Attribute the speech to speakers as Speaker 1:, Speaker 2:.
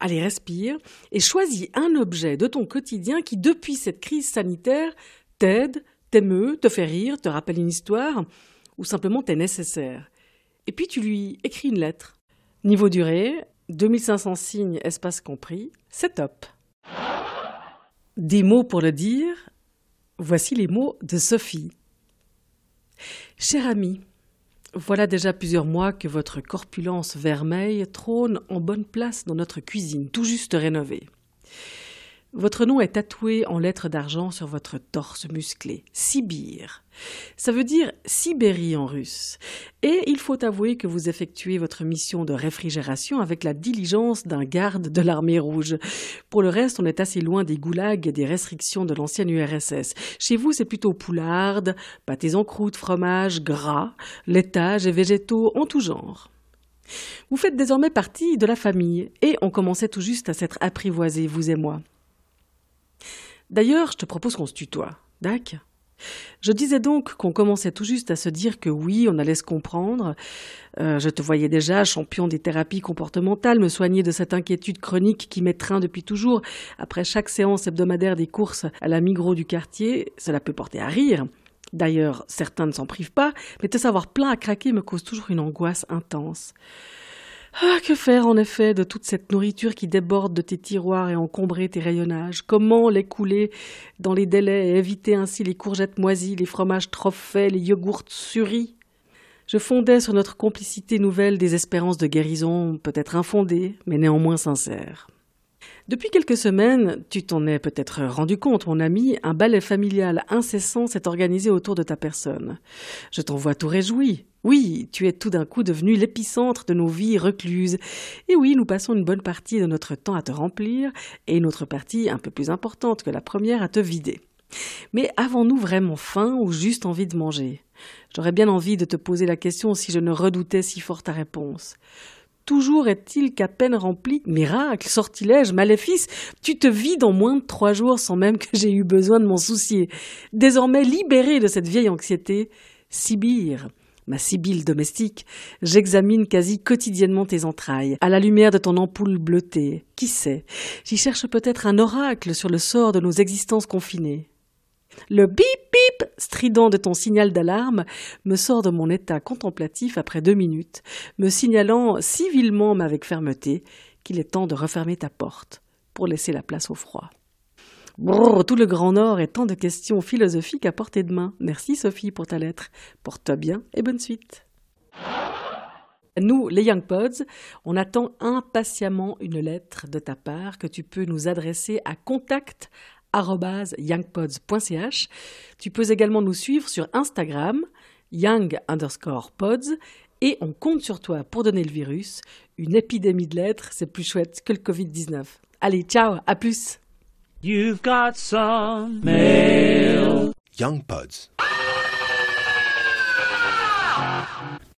Speaker 1: allez respire, et choisis un objet de ton quotidien qui, depuis cette crise sanitaire, t'aide, t'émeut, te fait rire, te rappelle une histoire, ou simplement t'est nécessaire. Et puis tu lui écris une lettre. Niveau durée, 2500 signes, espace compris, c'est top. Des mots pour le dire, voici les mots de Sophie. Cher ami, voilà déjà plusieurs mois que votre corpulence vermeille trône en bonne place dans notre cuisine, tout juste rénovée. Votre nom est tatoué en lettres d'argent sur votre torse musclé, Sibir. Ça veut dire Sibérie en russe. Et il faut avouer que vous effectuez votre mission de réfrigération avec la diligence d'un garde de l'armée rouge. Pour le reste, on est assez loin des goulags et des restrictions de l'ancienne URSS. Chez vous, c'est plutôt poularde, pâtés en croûte, fromage, gras, laitage et végétaux en tout genre. Vous faites désormais partie de la famille, et on commençait tout juste à s'être apprivoisés, vous et moi. D'ailleurs, je te propose qu'on se tutoie. Dac je disais donc qu'on commençait tout juste à se dire que oui, on allait se comprendre. Euh, je te voyais déjà, champion des thérapies comportementales, me soigner de cette inquiétude chronique qui m'étreint depuis toujours. Après chaque séance hebdomadaire des courses à la Migros du quartier, cela peut porter à rire. D'ailleurs, certains ne s'en privent pas, mais te savoir plein à craquer me cause toujours une angoisse intense. Ah, que faire en effet de toute cette nourriture qui déborde de tes tiroirs et encombrer tes rayonnages? Comment l'écouler dans les délais et éviter ainsi les courgettes moisies, les fromages trop faits, les yogourts suris Je fondais sur notre complicité nouvelle des espérances de guérison, peut-être infondées, mais néanmoins sincères. Depuis quelques semaines, tu t'en es peut-être rendu compte, mon ami, un ballet familial incessant s'est organisé autour de ta personne. Je t'en vois tout réjoui. Oui, tu es tout d'un coup devenu l'épicentre de nos vies recluses. Et oui, nous passons une bonne partie de notre temps à te remplir, et une autre partie, un peu plus importante que la première, à te vider. Mais avons-nous vraiment faim ou juste envie de manger? J'aurais bien envie de te poser la question si je ne redoutais si fort ta réponse. Toujours est-il qu'à peine rempli, miracle, sortilège, maléfice, tu te vides en moins de trois jours sans même que j'ai eu besoin de m'en soucier. Désormais libéré de cette vieille anxiété, Sibire, ma sibylle domestique, j'examine quasi quotidiennement tes entrailles, à la lumière de ton ampoule bleutée. Qui sait, j'y cherche peut-être un oracle sur le sort de nos existences confinées. Le bip bip strident de ton signal d'alarme me sort de mon état contemplatif après deux minutes, me signalant civilement mais avec fermeté qu'il est temps de refermer ta porte pour laisser la place au froid. Brrr, tout le Grand Nord et tant de questions philosophiques à portée de main. Merci Sophie pour ta lettre. Porte-toi bien et bonne suite. Nous, les Young Pods, on attend impatiemment une lettre de ta part que tu peux nous adresser à contact youngpods.ch. Tu peux également nous suivre sur Instagram, young underscore pods, et on compte sur toi pour donner le virus. Une épidémie de lettres, c'est plus chouette que le Covid-19. Allez, ciao, à plus.
Speaker 2: You've got some mail. Young Pods.